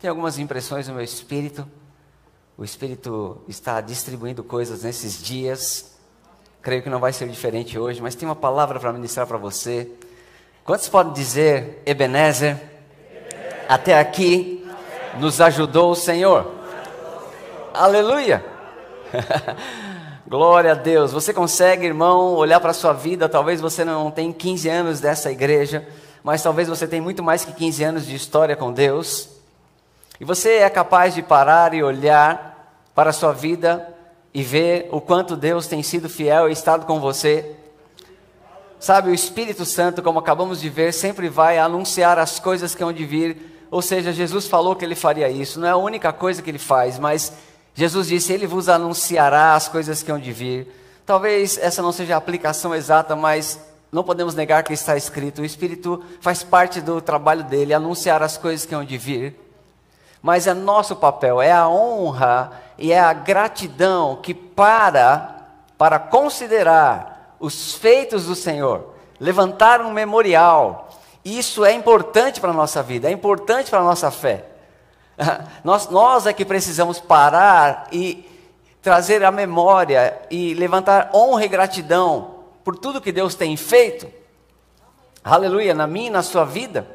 Tem algumas impressões no meu espírito. O Espírito está distribuindo coisas nesses dias. Creio que não vai ser diferente hoje, mas tem uma palavra para ministrar para você. Quantos podem dizer, Ebenezer, Ebenezer. até aqui nos ajudou o Senhor? Aleluia! Glória a Deus. Você consegue, irmão, olhar para a sua vida? Talvez você não tenha 15 anos dessa igreja, mas talvez você tenha muito mais que 15 anos de história com Deus. E você é capaz de parar e olhar para a sua vida e ver o quanto Deus tem sido fiel e estado com você. Sabe, o Espírito Santo, como acabamos de ver, sempre vai anunciar as coisas que hão de vir. Ou seja, Jesus falou que ele faria isso. Não é a única coisa que ele faz, mas Jesus disse: Ele vos anunciará as coisas que hão de vir. Talvez essa não seja a aplicação exata, mas não podemos negar que está escrito. O Espírito faz parte do trabalho dele, anunciar as coisas que hão de vir. Mas é nosso papel, é a honra e é a gratidão que para para considerar os feitos do Senhor, levantar um memorial. Isso é importante para a nossa vida, é importante para a nossa fé. Nós, nós é que precisamos parar e trazer a memória e levantar honra e gratidão por tudo que Deus tem feito. Aleluia, na minha e na sua vida.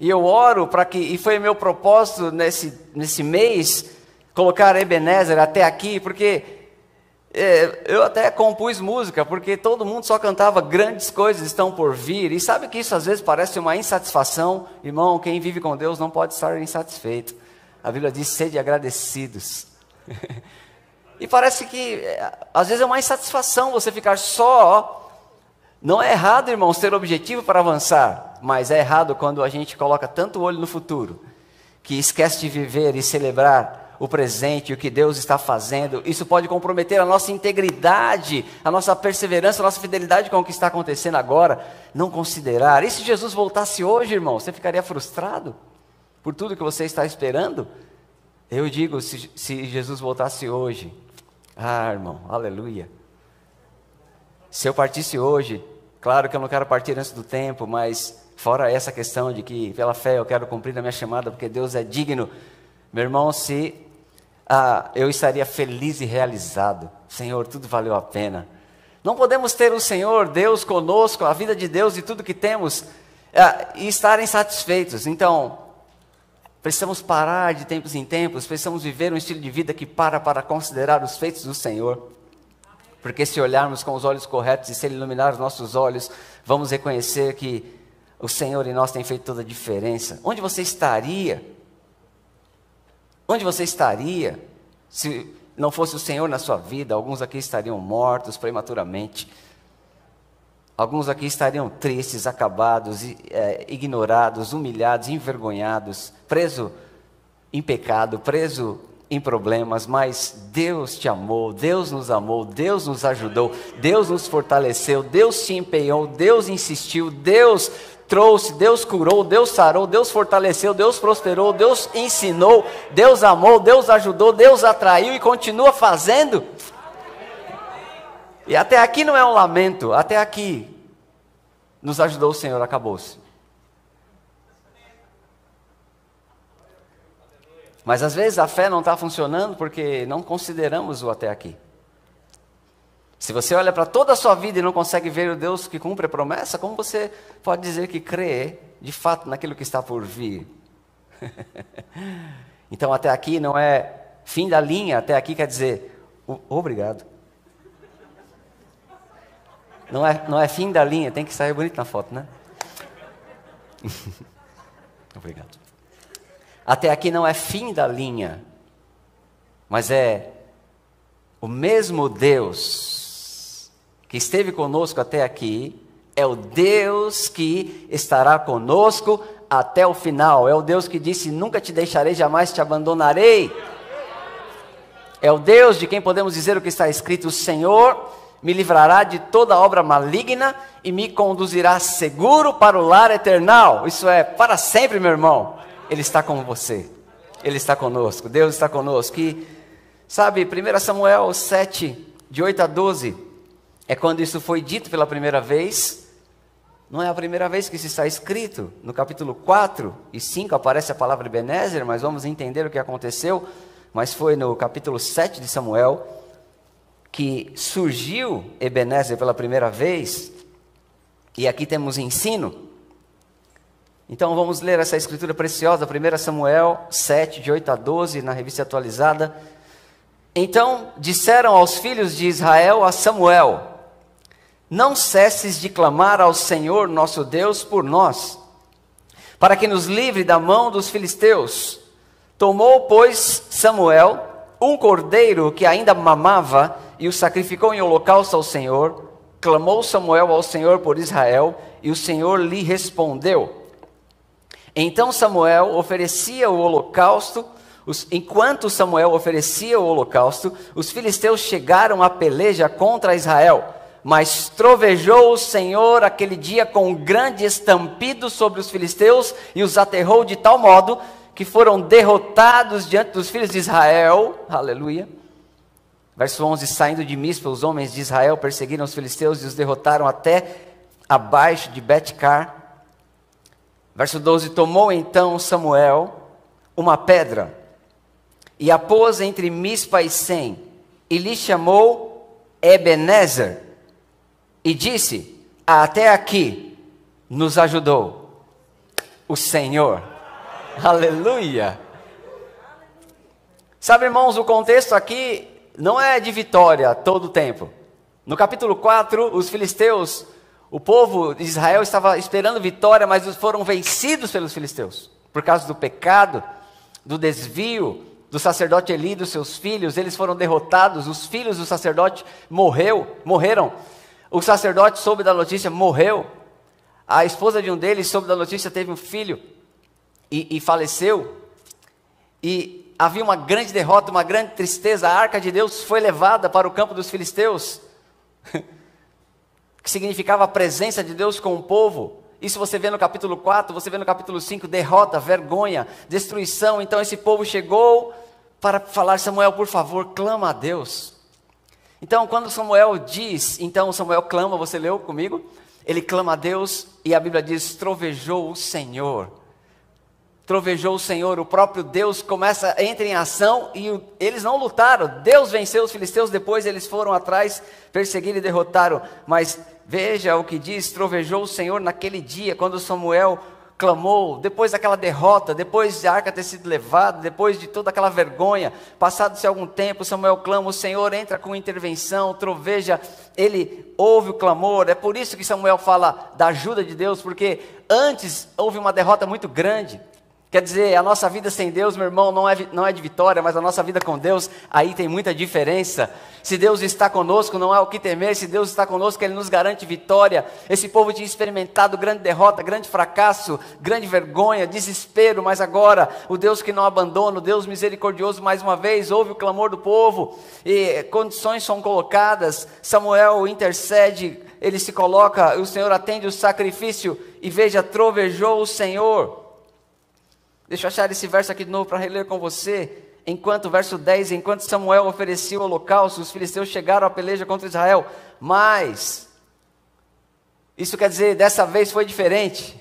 E eu oro para que, e foi meu propósito nesse, nesse mês, colocar Ebenezer até aqui, porque é, eu até compus música, porque todo mundo só cantava grandes coisas estão por vir. E sabe que isso às vezes parece uma insatisfação? Irmão, quem vive com Deus não pode estar insatisfeito. A Bíblia diz: sede agradecidos. e parece que é, às vezes é uma insatisfação você ficar só. Não é errado, irmãos, ter objetivo para avançar, mas é errado quando a gente coloca tanto olho no futuro que esquece de viver e celebrar o presente, o que Deus está fazendo. Isso pode comprometer a nossa integridade, a nossa perseverança, a nossa fidelidade com o que está acontecendo agora. Não considerar. E se Jesus voltasse hoje, irmão, você ficaria frustrado por tudo que você está esperando? Eu digo, se, se Jesus voltasse hoje, ah, irmão, aleluia. Se eu partisse hoje, claro que eu não quero partir antes do tempo, mas fora essa questão de que pela fé eu quero cumprir a minha chamada, porque Deus é digno. Meu irmão, se ah, eu estaria feliz e realizado. Senhor, tudo valeu a pena. Não podemos ter o Senhor, Deus conosco, a vida de Deus e tudo que temos, ah, e estar insatisfeitos. Então, precisamos parar de tempos em tempos, precisamos viver um estilo de vida que para para considerar os feitos do Senhor. Porque se olharmos com os olhos corretos e se Ele iluminar os nossos olhos, vamos reconhecer que o Senhor em nós tem feito toda a diferença. Onde você estaria Onde você estaria se não fosse o Senhor na sua vida? Alguns aqui estariam mortos prematuramente. Alguns aqui estariam tristes, acabados, é, ignorados, humilhados, envergonhados, preso em pecado, preso em problemas, mas Deus te amou, Deus nos amou, Deus nos ajudou, Deus nos fortaleceu, Deus te empenhou, Deus insistiu, Deus trouxe, Deus curou, Deus sarou, Deus fortaleceu, Deus prosperou, Deus ensinou, Deus amou, Deus ajudou, Deus atraiu e continua fazendo. E até aqui não é um lamento, até aqui nos ajudou o Senhor, acabou-se. Mas às vezes a fé não está funcionando porque não consideramos o até aqui. Se você olha para toda a sua vida e não consegue ver o Deus que cumpre a promessa, como você pode dizer que crê de fato naquilo que está por vir? então, até aqui não é fim da linha, até aqui quer dizer obrigado. Não é, não é fim da linha, tem que sair bonito na foto, né? obrigado. Até aqui não é fim da linha, mas é o mesmo Deus que esteve conosco até aqui, é o Deus que estará conosco até o final. É o Deus que disse: Nunca te deixarei, jamais te abandonarei. É o Deus de quem podemos dizer o que está escrito: O Senhor me livrará de toda obra maligna e me conduzirá seguro para o lar eternal. Isso é para sempre, meu irmão. Ele está com você. Ele está conosco. Deus está conosco. E, sabe, 1 Samuel 7, de 8 a 12 é quando isso foi dito pela primeira vez. Não é a primeira vez que isso está escrito. No capítulo 4 e 5 aparece a palavra Ebenezer, mas vamos entender o que aconteceu. Mas foi no capítulo 7 de Samuel que surgiu Ebenezer pela primeira vez. E aqui temos ensino. Então vamos ler essa escritura preciosa, 1 Samuel 7, de 8 a 12, na revista atualizada. Então disseram aos filhos de Israel a Samuel: não cesses de clamar ao Senhor nosso Deus por nós, para que nos livre da mão dos filisteus. Tomou, pois, Samuel um cordeiro que ainda mamava e o sacrificou em holocausto ao Senhor. Clamou Samuel ao Senhor por Israel e o Senhor lhe respondeu. Então Samuel oferecia o holocausto. Os, enquanto Samuel oferecia o holocausto, os filisteus chegaram à peleja contra Israel. Mas trovejou o Senhor aquele dia com um grande estampido sobre os filisteus e os aterrou de tal modo que foram derrotados diante dos filhos de Israel. Aleluia. Verso 11: Saindo de Mispa, os homens de Israel perseguiram os filisteus e os derrotaram até abaixo de Betcar. Verso 12: Tomou então Samuel uma pedra e a pôs entre Mispa e Sem, e lhe chamou Ebenezer, e disse: Até aqui nos ajudou o Senhor. Aleluia! Sabe, irmãos, o contexto aqui não é de vitória todo o tempo. No capítulo 4, os filisteus, o povo de Israel estava esperando vitória, mas foram vencidos pelos filisteus por causa do pecado, do desvio do sacerdote Eli e dos seus filhos, eles foram derrotados, os filhos do sacerdote morreu, morreram o sacerdote soube da notícia, morreu. A esposa de um deles soube da notícia, teve um filho e, e faleceu. E havia uma grande derrota, uma grande tristeza. A arca de Deus foi levada para o campo dos filisteus, que significava a presença de Deus com o povo. Isso você vê no capítulo 4, você vê no capítulo 5, derrota, vergonha, destruição. Então esse povo chegou para falar: Samuel, por favor, clama a Deus. Então, quando Samuel diz, então Samuel clama, você leu comigo? Ele clama a Deus e a Bíblia diz: trovejou o Senhor. Trovejou o Senhor, o próprio Deus começa, entra em ação e o, eles não lutaram. Deus venceu os filisteus, depois eles foram atrás, perseguiram e derrotaram. Mas veja o que diz: trovejou o Senhor naquele dia, quando Samuel clamou, depois daquela derrota, depois de a arca ter sido levada, depois de toda aquela vergonha, passado-se algum tempo, Samuel clama, o Senhor entra com intervenção, troveja, ele ouve o clamor, é por isso que Samuel fala da ajuda de Deus, porque antes houve uma derrota muito grande, Quer dizer, a nossa vida sem Deus, meu irmão, não é, não é de vitória, mas a nossa vida com Deus, aí tem muita diferença. Se Deus está conosco, não é o que temer, se Deus está conosco, Ele nos garante vitória. Esse povo tinha experimentado grande derrota, grande fracasso, grande vergonha, desespero, mas agora, o Deus que não abandona, o Deus misericordioso, mais uma vez, ouve o clamor do povo, e condições são colocadas, Samuel intercede, ele se coloca, o Senhor atende o sacrifício, e veja, trovejou o Senhor. Deixa eu achar esse verso aqui de novo para reler com você. Enquanto, verso 10, enquanto Samuel oferecia o holocausto, os filisteus chegaram à peleja contra Israel. Mas, isso quer dizer, dessa vez foi diferente.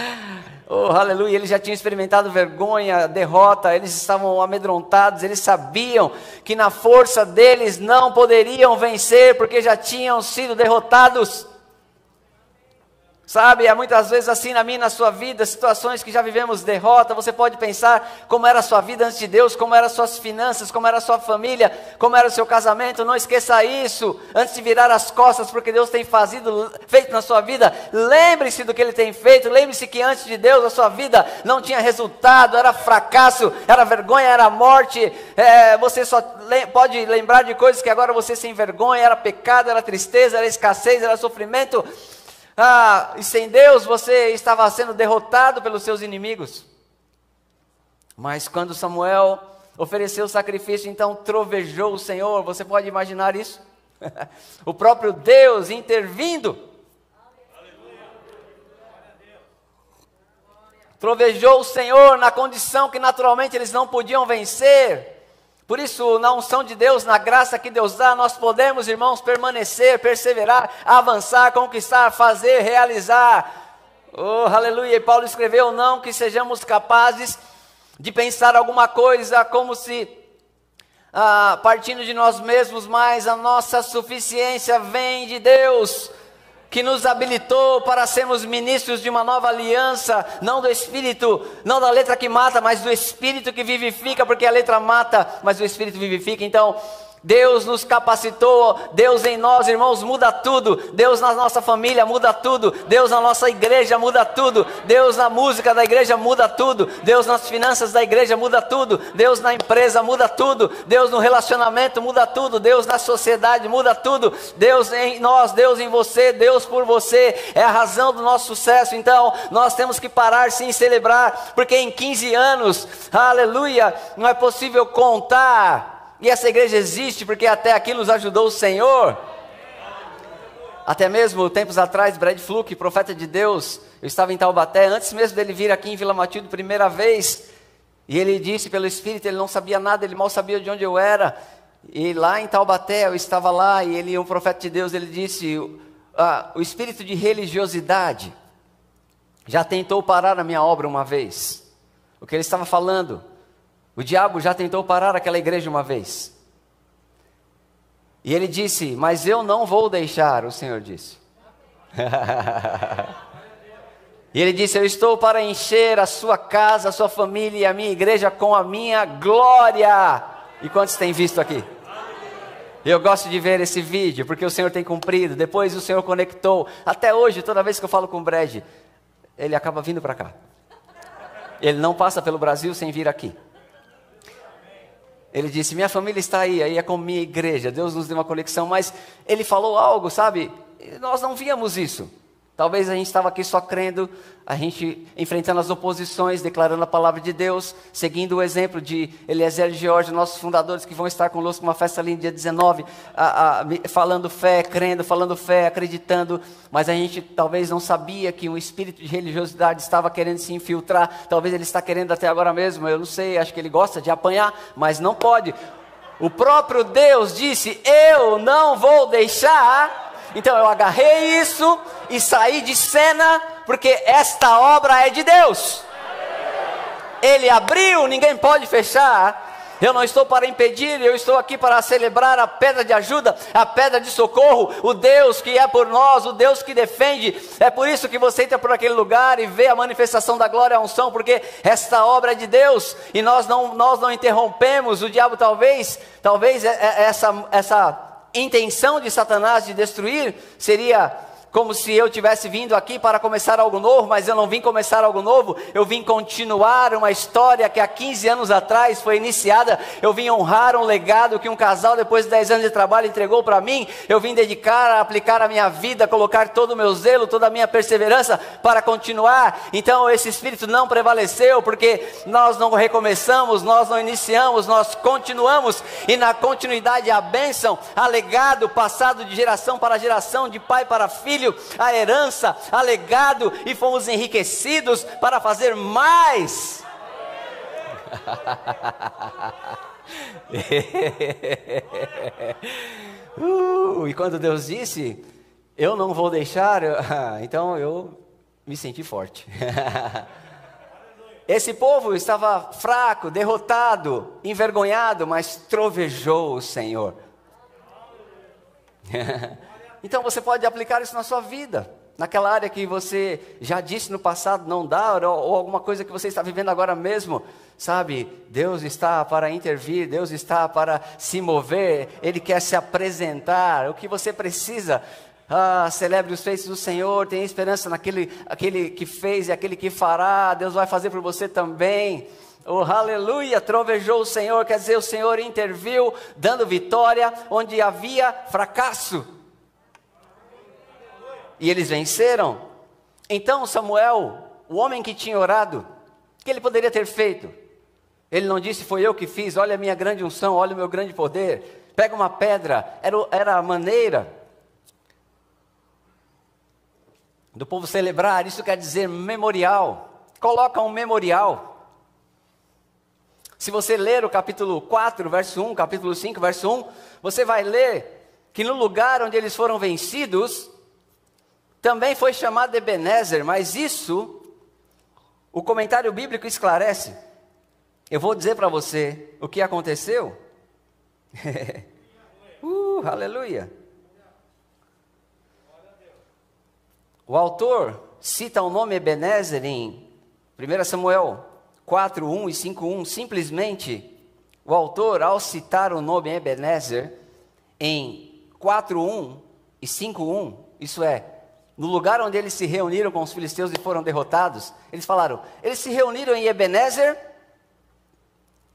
oh, aleluia, eles já tinham experimentado vergonha, derrota, eles estavam amedrontados, eles sabiam que na força deles não poderiam vencer, porque já tinham sido derrotados. Sabe, é muitas vezes assim na minha na sua vida, situações que já vivemos derrota, você pode pensar como era a sua vida antes de Deus, como eram as suas finanças, como era a sua família, como era o seu casamento, não esqueça isso, antes de virar as costas porque Deus tem fazido, feito na sua vida, lembre-se do que Ele tem feito, lembre-se que antes de Deus a sua vida não tinha resultado, era fracasso, era vergonha, era morte, é, você só pode lembrar de coisas que agora você sem vergonha, era pecado, era tristeza, era escassez, era sofrimento, ah, e sem Deus você estava sendo derrotado pelos seus inimigos. Mas quando Samuel ofereceu o sacrifício, então trovejou o Senhor. Você pode imaginar isso? o próprio Deus intervindo. Trovejou o Senhor na condição que naturalmente eles não podiam vencer. Por isso, na unção de Deus, na graça que Deus dá, nós podemos, irmãos, permanecer, perseverar, avançar, conquistar, fazer, realizar. Oh, aleluia! E Paulo escreveu: não que sejamos capazes de pensar alguma coisa como se ah, partindo de nós mesmos, mas a nossa suficiência vem de Deus que nos habilitou para sermos ministros de uma nova aliança, não do Espírito, não da letra que mata, mas do Espírito que vivifica, porque a letra mata, mas o Espírito vivifica. Então, Deus nos capacitou, Deus em nós, irmãos, muda tudo. Deus na nossa família muda tudo. Deus na nossa igreja muda tudo. Deus na música da igreja muda tudo. Deus nas finanças da igreja muda tudo. Deus na empresa muda tudo. Deus no relacionamento muda tudo. Deus na sociedade muda tudo. Deus em nós, Deus em você, Deus por você é a razão do nosso sucesso. Então, nós temos que parar sim celebrar, porque em 15 anos, aleluia, não é possível contar e essa igreja existe porque até aqui nos ajudou o Senhor. Até mesmo tempos atrás, Brad Fluke, profeta de Deus, eu estava em Taubaté, antes mesmo dele vir aqui em Vila Matilde, primeira vez, e ele disse pelo Espírito, ele não sabia nada, ele mal sabia de onde eu era. E lá em Taubaté, eu estava lá, e ele, um profeta de Deus, ele disse: ah, o espírito de religiosidade já tentou parar a minha obra uma vez. O que ele estava falando o diabo já tentou parar aquela igreja uma vez. E ele disse: Mas eu não vou deixar, o Senhor disse. e ele disse: Eu estou para encher a sua casa, a sua família e a minha igreja com a minha glória. E quantos têm visto aqui? Eu gosto de ver esse vídeo, porque o Senhor tem cumprido. Depois o Senhor conectou. Até hoje, toda vez que eu falo com o Brad, ele acaba vindo para cá. Ele não passa pelo Brasil sem vir aqui. Ele disse: Minha família está aí, aí é com minha igreja. Deus nos deu uma conexão, mas ele falou algo, sabe? Nós não víamos isso. Talvez a gente estava aqui só crendo, a gente enfrentando as oposições, declarando a palavra de Deus, seguindo o exemplo de Eliezer e George, nossos fundadores que vão estar conosco numa festa ali no dia 19, a, a, falando fé, crendo, falando fé, acreditando, mas a gente talvez não sabia que um espírito de religiosidade estava querendo se infiltrar, talvez ele está querendo até agora mesmo, eu não sei, acho que ele gosta de apanhar, mas não pode. O próprio Deus disse: Eu não vou deixar então eu agarrei isso e saí de cena, porque esta obra é de Deus. Ele abriu, ninguém pode fechar. Eu não estou para impedir, eu estou aqui para celebrar a pedra de ajuda, a pedra de socorro, o Deus que é por nós, o Deus que defende. É por isso que você entra por aquele lugar e vê a manifestação da glória a unção, porque esta obra é de Deus e nós não, nós não interrompemos. O diabo talvez, talvez é, é, essa, essa intenção de Satanás de destruir seria como se eu tivesse vindo aqui para começar algo novo, mas eu não vim começar algo novo, eu vim continuar uma história que há 15 anos atrás foi iniciada, eu vim honrar um legado que um casal, depois de 10 anos de trabalho, entregou para mim, eu vim dedicar, aplicar a minha vida, colocar todo o meu zelo, toda a minha perseverança para continuar. Então esse espírito não prevaleceu, porque nós não recomeçamos, nós não iniciamos, nós continuamos, e na continuidade a bênção, a legado passado de geração para geração, de pai para filho a herança, a legado, e fomos enriquecidos para fazer mais. uh, e quando Deus disse, eu não vou deixar, então eu me senti forte. Esse povo estava fraco, derrotado, envergonhado, mas trovejou o Senhor. Então você pode aplicar isso na sua vida, naquela área que você já disse no passado não dá, ou, ou alguma coisa que você está vivendo agora mesmo, sabe? Deus está para intervir, Deus está para se mover, Ele quer se apresentar. O que você precisa ah, celebre os feitos do Senhor, tenha esperança naquele aquele que fez e aquele que fará, Deus vai fazer por você também. Oh, aleluia! Trovejou o Senhor, quer dizer, o Senhor interviu, dando vitória onde havia fracasso e eles venceram. Então Samuel, o homem que tinha orado, o que ele poderia ter feito? Ele não disse, foi eu que fiz, olha a minha grande unção, olha o meu grande poder. Pega uma pedra, era, era a maneira do povo celebrar, isso quer dizer memorial. Coloca um memorial. Se você ler o capítulo 4, verso 1, capítulo 5, verso 1, você vai ler que no lugar onde eles foram vencidos, também foi chamado Ebenezer, mas isso o comentário bíblico esclarece. Eu vou dizer para você o que aconteceu. uh, aleluia. O autor cita o nome Ebenezer em 1 Samuel 4, 1 e 5, 1. Simplesmente, o autor, ao citar o nome Ebenezer em 4, 1 e 5, 1, isso é, no lugar onde eles se reuniram com os filisteus e foram derrotados, eles falaram: eles se reuniram em Ebenezer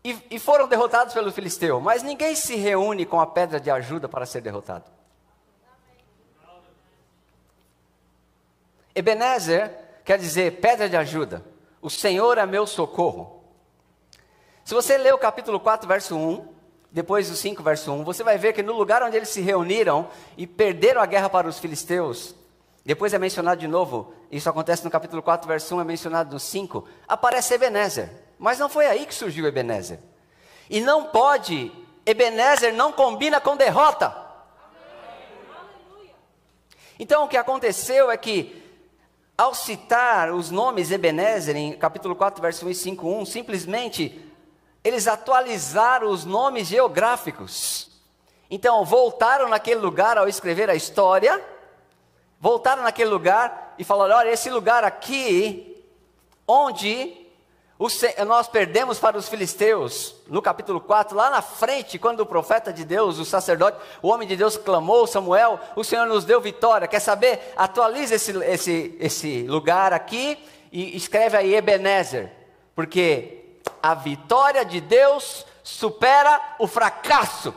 e, e foram derrotados pelo filisteu, mas ninguém se reúne com a pedra de ajuda para ser derrotado. Ebenezer quer dizer pedra de ajuda. O Senhor é meu socorro. Se você ler o capítulo 4, verso 1, depois do 5, verso 1, você vai ver que no lugar onde eles se reuniram e perderam a guerra para os filisteus, depois é mencionado de novo, isso acontece no capítulo 4, verso 1, é mencionado no 5, aparece Ebenezer. Mas não foi aí que surgiu Ebenezer. E não pode, Ebenezer não combina com derrota. Então o que aconteceu é que, ao citar os nomes Ebenezer em capítulo 4, verso 1 e 5, 1, simplesmente eles atualizaram os nomes geográficos. Então voltaram naquele lugar ao escrever a história voltaram naquele lugar e falaram: olha, esse lugar aqui, onde nós perdemos para os filisteus, no capítulo 4, lá na frente, quando o profeta de Deus, o sacerdote, o homem de Deus clamou, Samuel, o Senhor nos deu vitória. Quer saber? Atualize esse, esse, esse lugar aqui e escreve aí Ebenezer, porque a vitória de Deus supera o fracasso.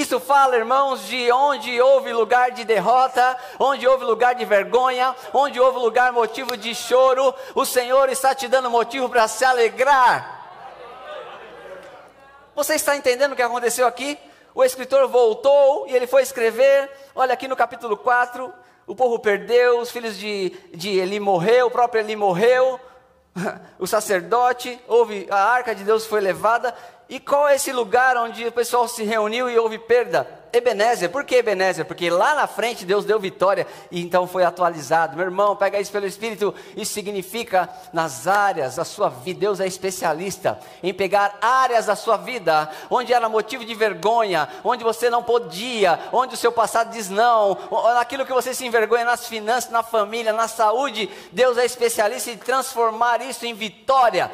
Isso fala, irmãos, de onde houve lugar de derrota, onde houve lugar de vergonha, onde houve lugar motivo de choro, o Senhor está te dando motivo para se alegrar. Você está entendendo o que aconteceu aqui? O escritor voltou e ele foi escrever, olha aqui no capítulo 4, o povo perdeu, os filhos de, de Eli morreu, o próprio Eli morreu, o sacerdote, houve, a arca de Deus foi levada, e qual é esse lugar onde o pessoal se reuniu e houve perda? Ebenezer. Por que Ebenezer? Porque lá na frente Deus deu vitória e então foi atualizado. Meu irmão, pega isso pelo Espírito. Isso significa nas áreas da sua vida. Deus é especialista em pegar áreas da sua vida onde era motivo de vergonha, onde você não podia, onde o seu passado diz não, naquilo que você se envergonha nas finanças, na família, na saúde. Deus é especialista em transformar isso em vitória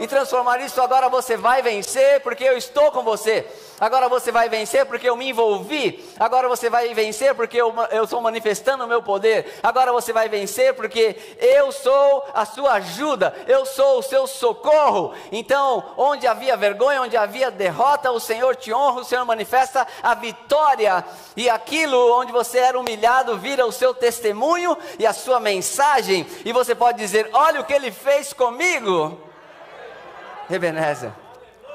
e transformar isso. Agora você vai vencer porque eu estou com você. Agora você vai vencer porque eu me envolvi. Agora você vai vencer porque eu, eu estou manifestando o meu poder. Agora você vai vencer porque eu sou a sua ajuda. Eu sou o seu socorro. Então, onde havia vergonha, onde havia derrota, o Senhor te honra, o Senhor manifesta a vitória. E aquilo onde você era humilhado vira o seu testemunho e a sua mensagem. E você pode dizer: Olha o que ele fez comigo. Ebenezer.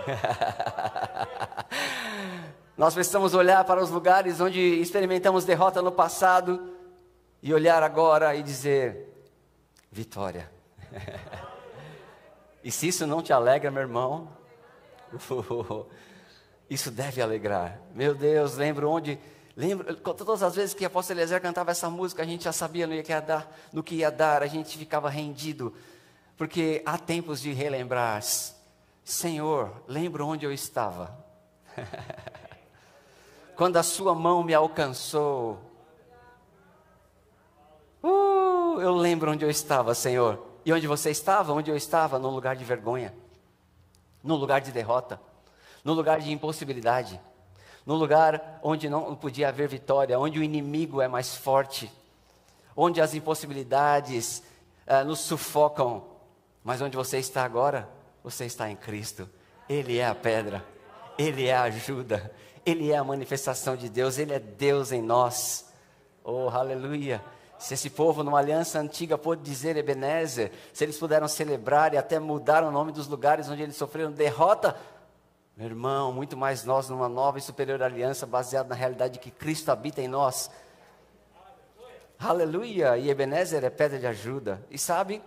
Nós precisamos olhar para os lugares onde experimentamos derrota no passado e olhar agora e dizer: vitória. e se isso não te alegra, meu irmão, isso deve alegrar. Meu Deus, lembro onde. Lembro, todas as vezes que a apóstolo Eliezer cantava essa música, a gente já sabia no que ia dar, no que ia dar, a gente ficava rendido, porque há tempos de relembrar Senhor, lembro onde eu estava. Quando a sua mão me alcançou. Uh, eu lembro onde eu estava, Senhor. E onde você estava? Onde eu estava? Num lugar de vergonha, num lugar de derrota, num lugar de impossibilidade, num lugar onde não podia haver vitória, onde o inimigo é mais forte, onde as impossibilidades uh, nos sufocam. Mas onde você está agora? Você está em Cristo. Ele é a pedra, Ele é a ajuda, Ele é a manifestação de Deus, Ele é Deus em nós. Oh, aleluia! Se esse povo numa aliança antiga pôde dizer Ebenezer, se eles puderam celebrar e até mudar o nome dos lugares onde eles sofreram derrota, meu irmão, muito mais nós numa nova e superior aliança baseada na realidade de que Cristo habita em nós. Aleluia! E Ebenezer é pedra de ajuda. E sabe?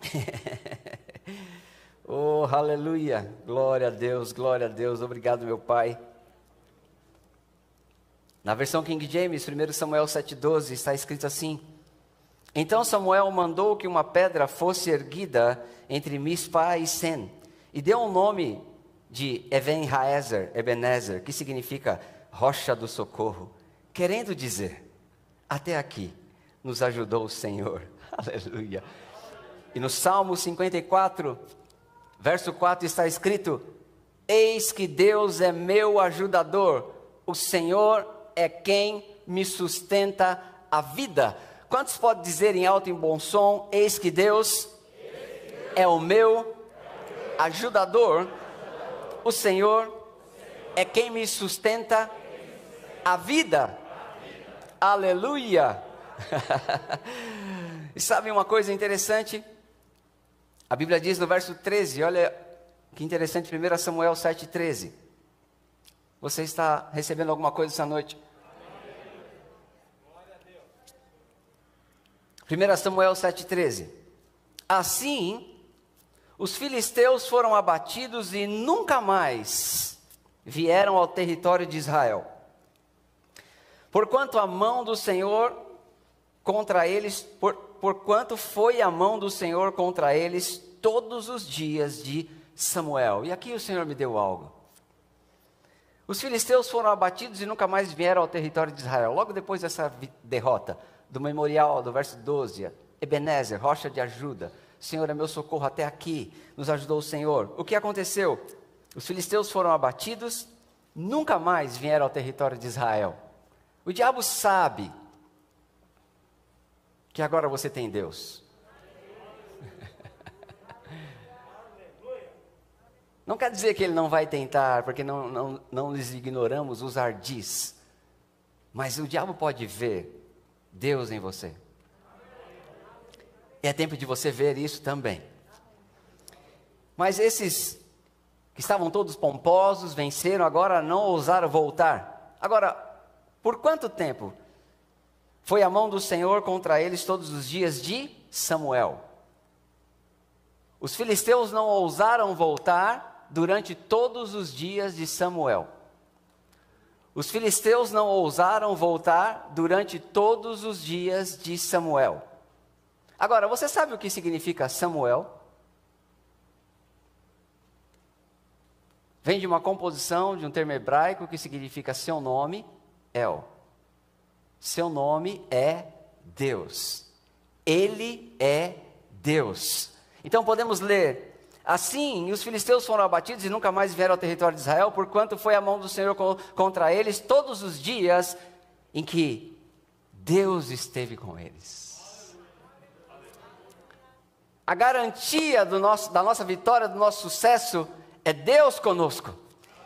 Oh, aleluia. Glória a Deus, glória a Deus. Obrigado, meu Pai. Na versão King James, 1 Samuel 7,12, está escrito assim: Então Samuel mandou que uma pedra fosse erguida entre Mispa e Sen, e deu o um nome de Even-Haezer, Ebenezer, que significa rocha do socorro, querendo dizer: Até aqui nos ajudou o Senhor. Aleluia. E no Salmo 54, verso 4 está escrito: Eis que Deus é meu ajudador, o Senhor é quem me sustenta a vida. Quantos podem dizer em alto e bom som: Eis que Deus é o meu ajudador, o Senhor é quem me sustenta a vida. Aleluia! e sabe uma coisa interessante? A Bíblia diz no verso 13, olha que interessante, 1 Samuel 7,13. Você está recebendo alguma coisa essa noite? 1 Samuel 7,13. Assim, os filisteus foram abatidos e nunca mais vieram ao território de Israel. Porquanto a mão do Senhor contra eles, por, porquanto foi a mão do Senhor contra eles todos os dias de Samuel. E aqui o Senhor me deu algo. Os filisteus foram abatidos e nunca mais vieram ao território de Israel. Logo depois dessa derrota, do memorial, do verso 12, Ebenezer, rocha de ajuda. Senhor é meu socorro até aqui, nos ajudou o Senhor. O que aconteceu? Os filisteus foram abatidos, nunca mais vieram ao território de Israel. O diabo sabe que agora você tem Deus. Não quer dizer que ele não vai tentar, porque não, não, não lhes ignoramos os ardis. Mas o diabo pode ver Deus em você. E é tempo de você ver isso também. Mas esses que estavam todos pomposos, venceram, agora não ousaram voltar. Agora, por quanto tempo foi a mão do Senhor contra eles todos os dias de Samuel? Os filisteus não ousaram voltar durante todos os dias de Samuel. Os filisteus não ousaram voltar durante todos os dias de Samuel. Agora, você sabe o que significa Samuel? Vem de uma composição de um termo hebraico que significa seu nome, El. Seu nome é Deus. Ele é Deus. Então podemos ler Assim, os filisteus foram abatidos e nunca mais vieram ao território de Israel, porquanto foi a mão do Senhor contra eles todos os dias em que Deus esteve com eles. A garantia nosso, da nossa vitória, do nosso sucesso, é Deus conosco.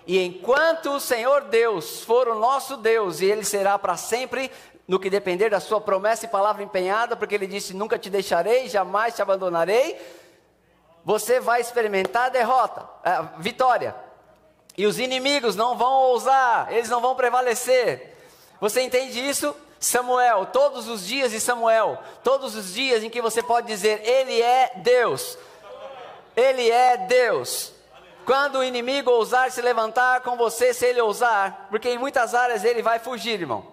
E enquanto o Senhor Deus for o nosso Deus, e Ele será para sempre, no que depender da Sua promessa e palavra empenhada, porque Ele disse: Nunca te deixarei, jamais te abandonarei você vai experimentar derrota, é, vitória. E os inimigos não vão ousar, eles não vão prevalecer. Você entende isso? Samuel, todos os dias de Samuel, todos os dias em que você pode dizer, Ele é Deus. Ele é Deus. Quando o inimigo ousar se levantar com você, se ele ousar, porque em muitas áreas ele vai fugir, irmão.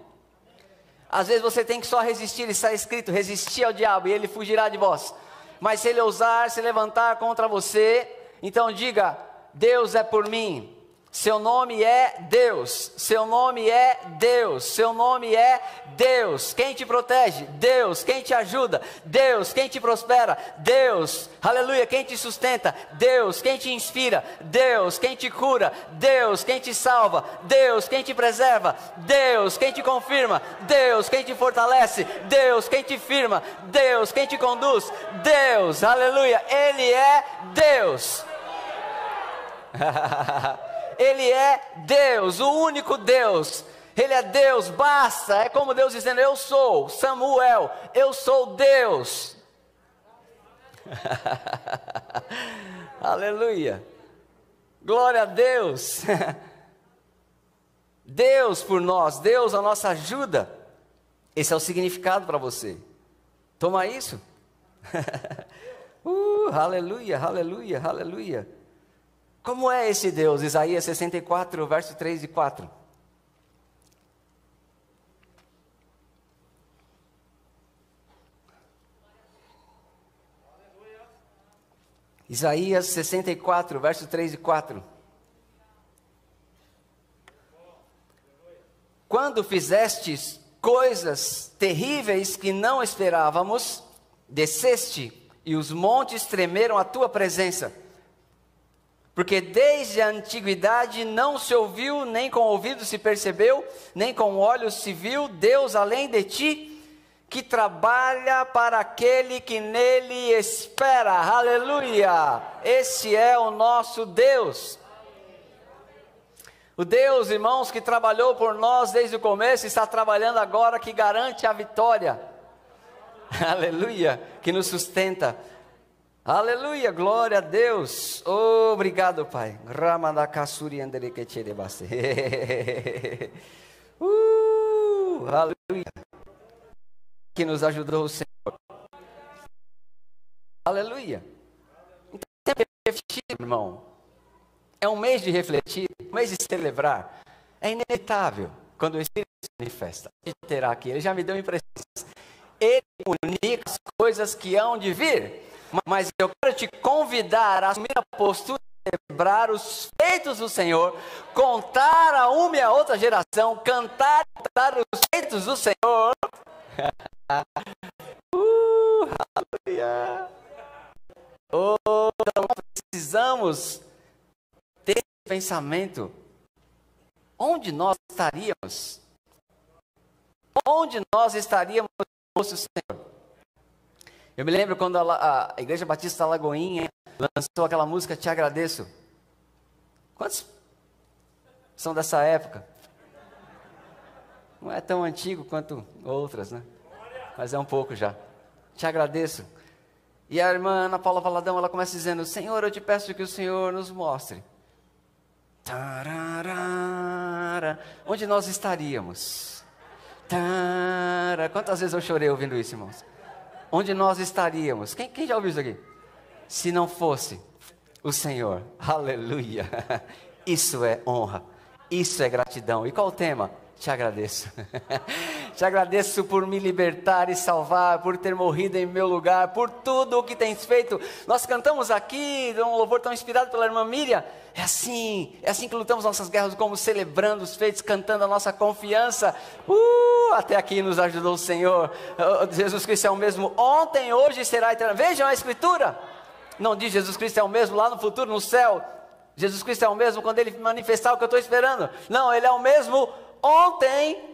Às vezes você tem que só resistir, está escrito: resistir ao diabo e ele fugirá de vós mas se ele ousar se levantar contra você, então diga: Deus é por mim. Seu nome é Deus, seu nome é Deus, seu nome é Deus. Quem te protege? Deus. Quem te ajuda? Deus. Quem te prospera? Deus. Aleluia. Quem te sustenta? Deus. Quem te inspira? Deus. Quem te cura? Deus. Quem te salva? Deus. Quem te preserva? Deus. Quem te confirma? Deus. Quem te fortalece? Deus. Quem te firma? Deus. Quem te conduz? Deus. Aleluia. Ele é Deus. Ele é Deus, o único Deus. Ele é Deus, basta. É como Deus dizendo: Eu sou Samuel, eu sou Deus. Aleluia. Glória a Deus. Deus por nós, Deus a nossa ajuda. Esse é o significado para você. Toma isso. uh, aleluia, aleluia, aleluia. Como é esse Deus? Isaías 64, verso 3 e 4. Isaías 64, verso 3 e 4. Quando fizestes coisas terríveis que não esperávamos, desceste e os montes tremeram à tua presença. Porque desde a antiguidade não se ouviu, nem com ouvido se percebeu, nem com olhos se viu Deus além de ti, que trabalha para aquele que nele espera. Aleluia! Esse é o nosso Deus. O Deus, irmãos, que trabalhou por nós desde o começo, está trabalhando agora que garante a vitória. Aleluia, que nos sustenta. Aleluia, glória a Deus. Obrigado, Pai. uh, aleluia. Que nos ajudou o Senhor. Aleluia. Então, tempo refletir, irmão. É um mês de refletir, um mês de celebrar. É inevitável quando o Espírito se manifesta. Ele terá aqui. Ele já me deu impressões. Ele comunica as coisas que hão de vir. Mas eu quero te convidar a assumir a postura de celebrar os feitos do Senhor, contar a uma e a outra geração, cantar, cantar os feitos do Senhor. uh, aleluia. Oh, então precisamos ter esse pensamento. Onde nós estaríamos? Onde nós estaríamos se o Senhor? Eu me lembro quando a, a Igreja Batista Lagoinha lançou aquela música Te Agradeço. Quantos são dessa época? Não é tão antigo quanto outras, né? Mas é um pouco já. Te agradeço. E a irmã Ana Paula Valadão, ela começa dizendo: Senhor, eu te peço que o Senhor nos mostre. Tararara, onde nós estaríamos? Tarara, quantas vezes eu chorei ouvindo isso, irmãos? Onde nós estaríamos? Quem, quem já ouviu isso aqui? Se não fosse o Senhor, aleluia. Isso é honra, isso é gratidão. E qual o tema? Te agradeço. Te agradeço por me libertar e salvar, por ter morrido em meu lugar, por tudo o que tens feito. Nós cantamos aqui, um louvor tão inspirado pela irmã Miriam. É assim, é assim que lutamos nossas guerras, como celebrando os feitos, cantando a nossa confiança. Uh, até aqui nos ajudou o Senhor. Uh, Jesus Cristo é o mesmo ontem, hoje e será eterno. Vejam a Escritura. Não diz Jesus Cristo é o mesmo lá no futuro, no céu. Jesus Cristo é o mesmo quando ele manifestar o que eu estou esperando. Não, ele é o mesmo ontem,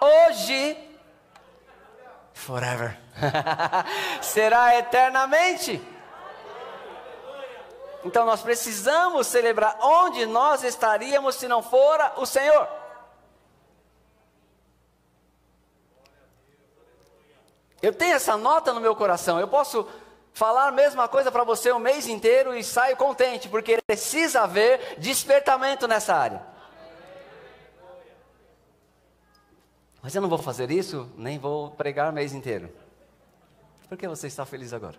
hoje, forever. Será eternamente. Então nós precisamos celebrar onde nós estaríamos se não fora o Senhor. Eu tenho essa nota no meu coração. Eu posso falar a mesma coisa para você o mês inteiro e saio contente, porque precisa haver despertamento nessa área. Mas eu não vou fazer isso, nem vou pregar mês inteiro. Por que você está feliz agora?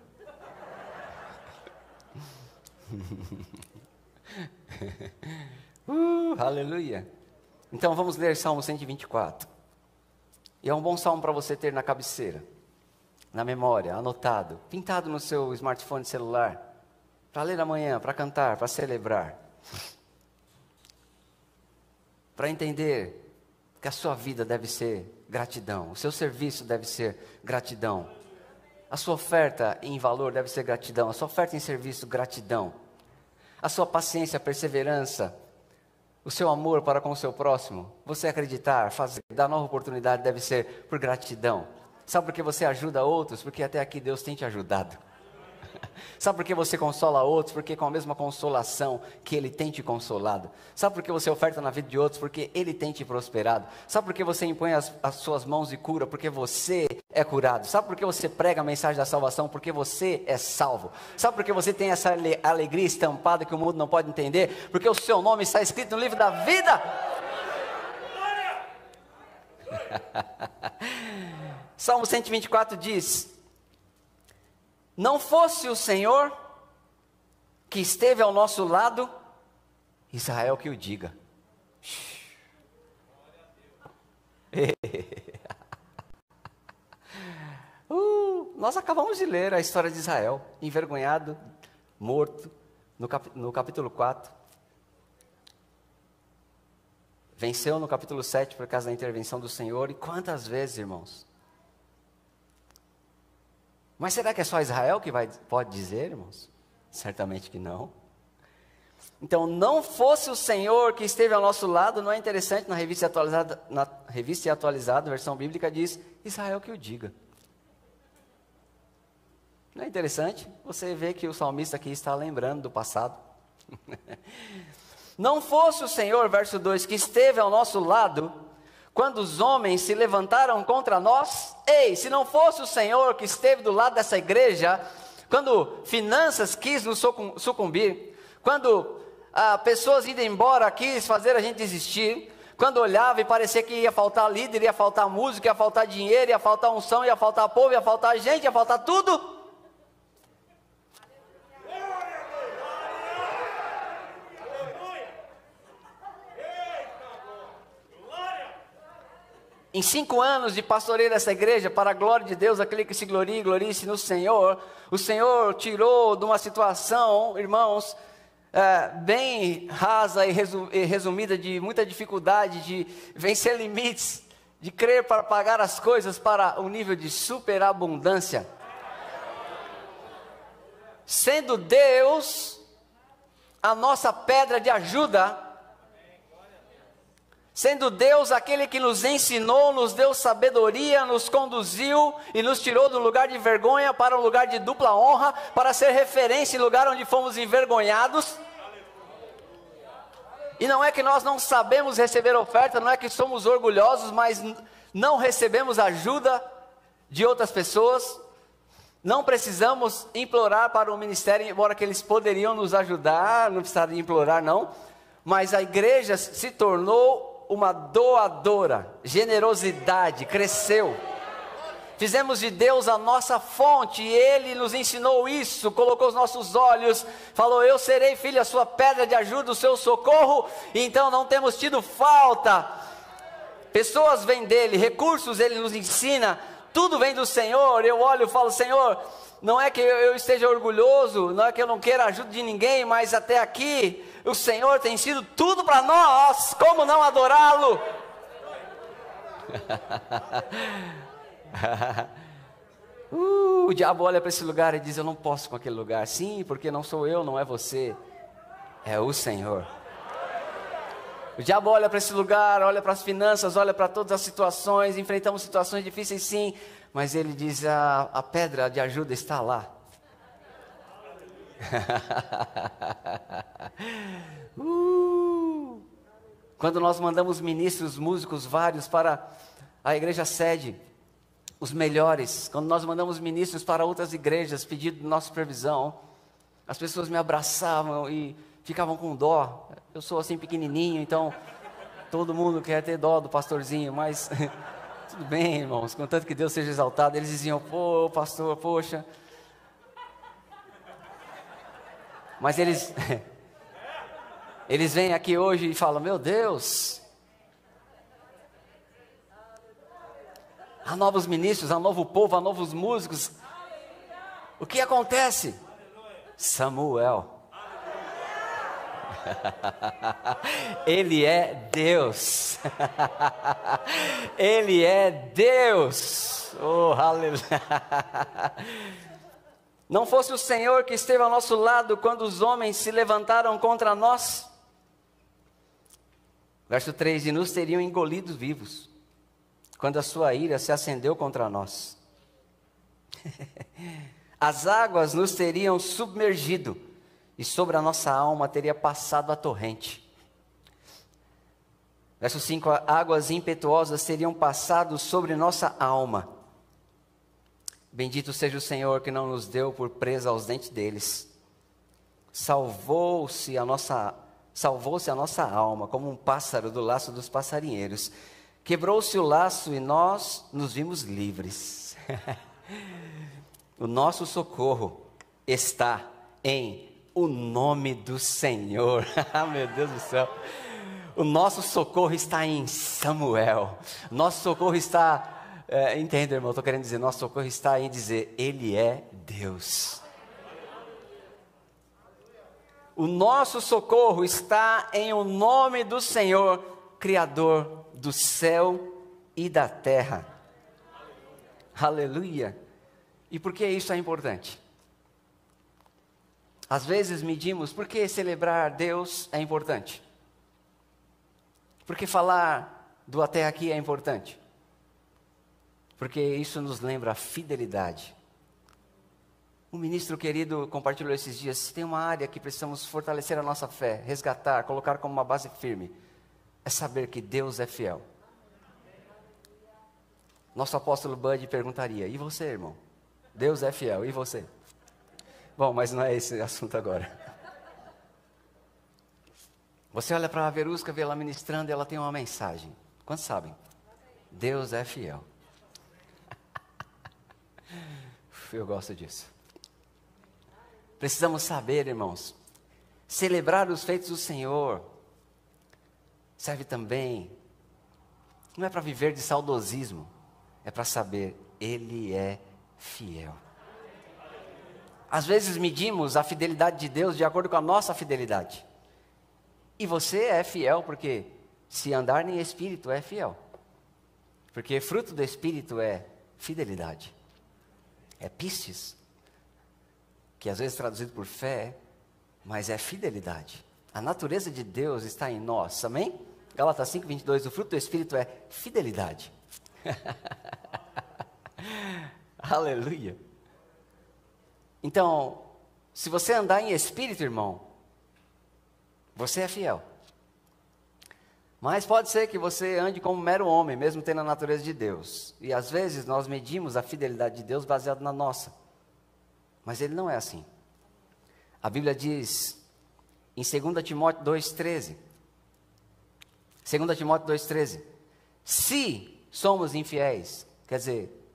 uh, aleluia. Então vamos ler Salmo 124. E é um bom salmo para você ter na cabeceira, na memória, anotado, pintado no seu smartphone celular, para ler amanhã, para cantar, para celebrar, para entender que a sua vida deve ser gratidão, o seu serviço deve ser gratidão, a sua oferta em valor deve ser gratidão, a sua oferta em serviço, gratidão, a sua paciência, perseverança, o seu amor para com o seu próximo, você acreditar, fazer, dar nova oportunidade deve ser por gratidão. Sabe por que você ajuda outros? Porque até aqui Deus tem te ajudado. Sabe por que você consola outros? Porque com a mesma consolação que Ele tem te consolado. Sabe por que você oferta na vida de outros? Porque Ele tem te prosperado. Sabe por que você impõe as, as suas mãos e cura? Porque você é curado. Sabe por que você prega a mensagem da salvação? Porque você é salvo. Sabe por que você tem essa alegria estampada que o mundo não pode entender? Porque o seu nome está escrito no livro da vida. Salmo 124 diz: não fosse o Senhor que esteve ao nosso lado, Israel que o diga. uh, nós acabamos de ler a história de Israel, envergonhado, morto, no, cap no capítulo 4. Venceu no capítulo 7 por causa da intervenção do Senhor. E quantas vezes, irmãos? Mas será que é só Israel que vai, pode dizer, irmãos? Certamente que não. Então, não fosse o Senhor que esteve ao nosso lado, não é interessante na revista atualizada, na revista atualizada, versão bíblica diz: Israel que o diga. Não é interessante? Você vê que o salmista aqui está lembrando do passado. não fosse o Senhor, verso 2, que esteve ao nosso lado, quando os homens se levantaram contra nós, ei, se não fosse o Senhor que esteve do lado dessa igreja, quando finanças quis nos sucumbir, quando ah, pessoas indo embora quis fazer a gente desistir, quando olhava e parecia que ia faltar líder, ia faltar música, ia faltar dinheiro, ia faltar unção, ia faltar povo, ia faltar gente, ia faltar tudo. Em cinco anos de pastoreio dessa igreja, para a glória de Deus, aquele que se glorie, glorie-se no Senhor, o Senhor tirou de uma situação, irmãos, é, bem rasa e resumida, de muita dificuldade, de vencer limites, de crer para pagar as coisas para um nível de superabundância. Sendo Deus a nossa pedra de ajuda, Sendo Deus aquele que nos ensinou, nos deu sabedoria, nos conduziu e nos tirou do lugar de vergonha para um lugar de dupla honra, para ser referência em lugar onde fomos envergonhados. E não é que nós não sabemos receber oferta, não é que somos orgulhosos, mas não recebemos ajuda de outras pessoas. Não precisamos implorar para o ministério, embora que eles poderiam nos ajudar, não precisaria implorar não. Mas a igreja se tornou uma doadora, generosidade, cresceu. Fizemos de Deus a nossa fonte, e Ele nos ensinou isso, colocou os nossos olhos, falou: Eu serei, filho, a sua pedra de ajuda, o seu socorro, e então não temos tido falta. Pessoas vêm dele, recursos Ele nos ensina, tudo vem do Senhor. Eu olho e falo: Senhor, não é que eu esteja orgulhoso, não é que eu não queira ajuda de ninguém, mas até aqui o Senhor tem sido tudo para nós, como não adorá-lo? uh, o diabo olha para esse lugar e diz: Eu não posso com aquele lugar. Sim, porque não sou eu, não é você, é o Senhor. O diabo olha para esse lugar, olha para as finanças, olha para todas as situações, enfrentamos situações difíceis sim, mas ele diz: a, a pedra de ajuda está lá. uh! Quando nós mandamos ministros, músicos vários para a igreja sede, os melhores, quando nós mandamos ministros para outras igrejas pedindo nossa supervisão, as pessoas me abraçavam e ficavam com dó. Eu sou assim pequenininho, então todo mundo quer ter dó do pastorzinho, mas tudo bem, irmãos, contanto que Deus seja exaltado. Eles diziam: pô, pastor, poxa, Mas eles eles vêm aqui hoje e falam: "Meu Deus, há novos ministros, há novo povo, há novos músicos. O que acontece? Samuel. Ele é Deus. Ele é Deus. Oh, aleluia. Não fosse o Senhor que esteve ao nosso lado quando os homens se levantaram contra nós. Verso 3: E nos teriam engolido vivos, quando a sua ira se acendeu contra nós. As águas nos teriam submergido, e sobre a nossa alma teria passado a torrente. Verso 5: Águas impetuosas teriam passado sobre nossa alma Bendito seja o Senhor que não nos deu por presa aos dentes deles. Salvou-se a nossa salvou-se a nossa alma como um pássaro do laço dos passarinheiros. Quebrou-se o laço e nós nos vimos livres. o nosso socorro está em o nome do Senhor. Ah, meu Deus do céu. O nosso socorro está em Samuel. Nosso socorro está. É, entenda, irmão, estou querendo dizer, nosso socorro está em dizer, Ele é Deus. O nosso socorro está em o nome do Senhor, Criador do céu e da terra. Aleluia. E por que isso é importante? Às vezes medimos por que celebrar Deus é importante. Por que falar do até aqui é importante? Porque isso nos lembra a fidelidade. Um ministro querido compartilhou esses dias: tem uma área que precisamos fortalecer a nossa fé, resgatar, colocar como uma base firme, é saber que Deus é fiel. Nosso apóstolo Bud perguntaria: e você, irmão? Deus é fiel, e você? Bom, mas não é esse assunto agora. Você olha para a Verusca, vê ela ministrando e ela tem uma mensagem. Quantos sabem? Deus é fiel. Eu gosto disso. Precisamos saber, irmãos, celebrar os feitos do Senhor serve também, não é para viver de saudosismo, é para saber, Ele é fiel. Às vezes medimos a fidelidade de Deus de acordo com a nossa fidelidade. E você é fiel porque se andar em espírito é fiel. Porque fruto do espírito é fidelidade. É pistes. Que às vezes é traduzido por fé, mas é fidelidade. A natureza de Deus está em nós, amém? Galatas 5, 22, o fruto do espírito é fidelidade. Aleluia. Então, se você andar em espírito, irmão, você é fiel. Mas pode ser que você ande como mero homem, mesmo tendo a natureza de Deus. E às vezes nós medimos a fidelidade de Deus baseado na nossa. Mas ele não é assim. A Bíblia diz em 2 Timóteo 2,13. 2 Timóteo 2,13. Se somos infiéis, quer dizer,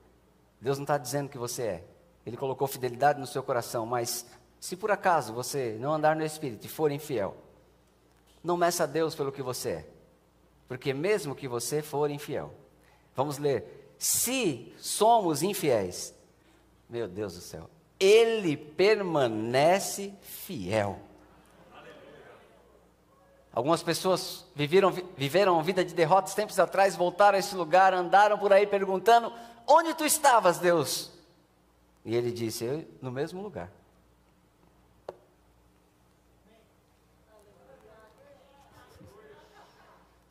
Deus não está dizendo que você é. Ele colocou fidelidade no seu coração, mas se por acaso você não andar no Espírito e for infiel, não meça a Deus pelo que você é. Porque mesmo que você for infiel, vamos ler, se somos infiéis, meu Deus do céu, Ele permanece fiel. Algumas pessoas viveram, viveram vida de derrotas tempos atrás, voltaram a esse lugar, andaram por aí perguntando: Onde tu estavas, Deus? E ele disse: no mesmo lugar.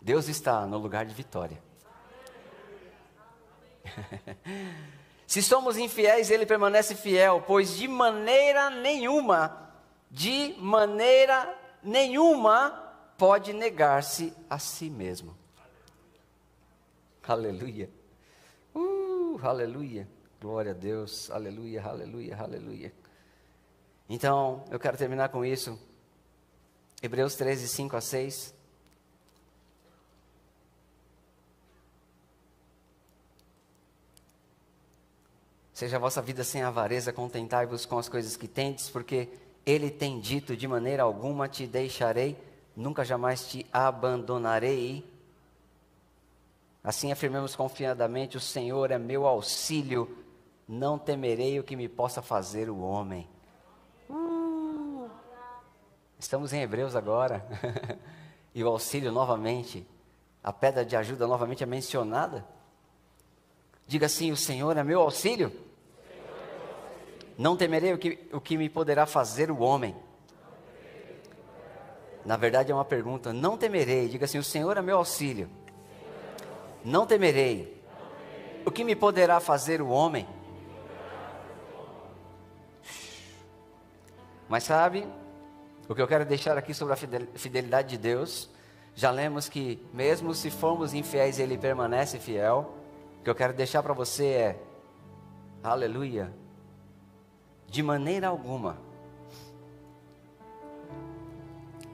Deus está no lugar de vitória. Se somos infiéis, ele permanece fiel, pois de maneira nenhuma, de maneira nenhuma, pode negar-se a si mesmo. Aleluia. Uh, aleluia. Glória a Deus. Aleluia, aleluia, aleluia. Então, eu quero terminar com isso. Hebreus 13, 5 a 6. Seja a vossa vida sem avareza, contentai-vos com as coisas que tendes, porque ele tem dito: de maneira alguma te deixarei, nunca jamais te abandonarei. Assim afirmamos confiadamente: o Senhor é meu auxílio, não temerei o que me possa fazer o homem. Uh, estamos em Hebreus agora, e o auxílio novamente, a pedra de ajuda novamente é mencionada. Diga assim: o Senhor é meu auxílio não temerei o que, o que me poderá fazer o homem. Na verdade é uma pergunta. Não temerei. Diga assim: O Senhor é meu auxílio. Não temerei. O que me poderá fazer o homem? Mas sabe, o que eu quero deixar aqui sobre a fidelidade de Deus, já lemos que, mesmo se formos infiéis, Ele permanece fiel. O que eu quero deixar para você é: Aleluia, de maneira alguma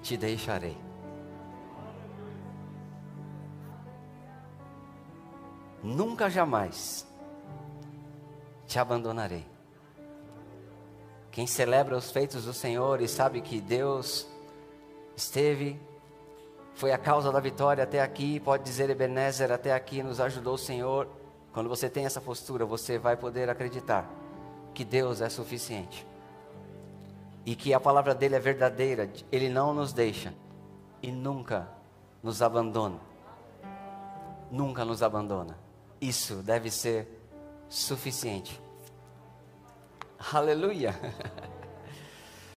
te deixarei. Nunca jamais te abandonarei. Quem celebra os feitos do Senhor e sabe que Deus esteve, foi a causa da vitória até aqui, pode dizer Ebenezer, até aqui nos ajudou o Senhor. Quando você tem essa postura, você vai poder acreditar que Deus é suficiente. E que a palavra dele é verdadeira, ele não nos deixa e nunca nos abandona. Nunca nos abandona. Isso deve ser suficiente. Aleluia!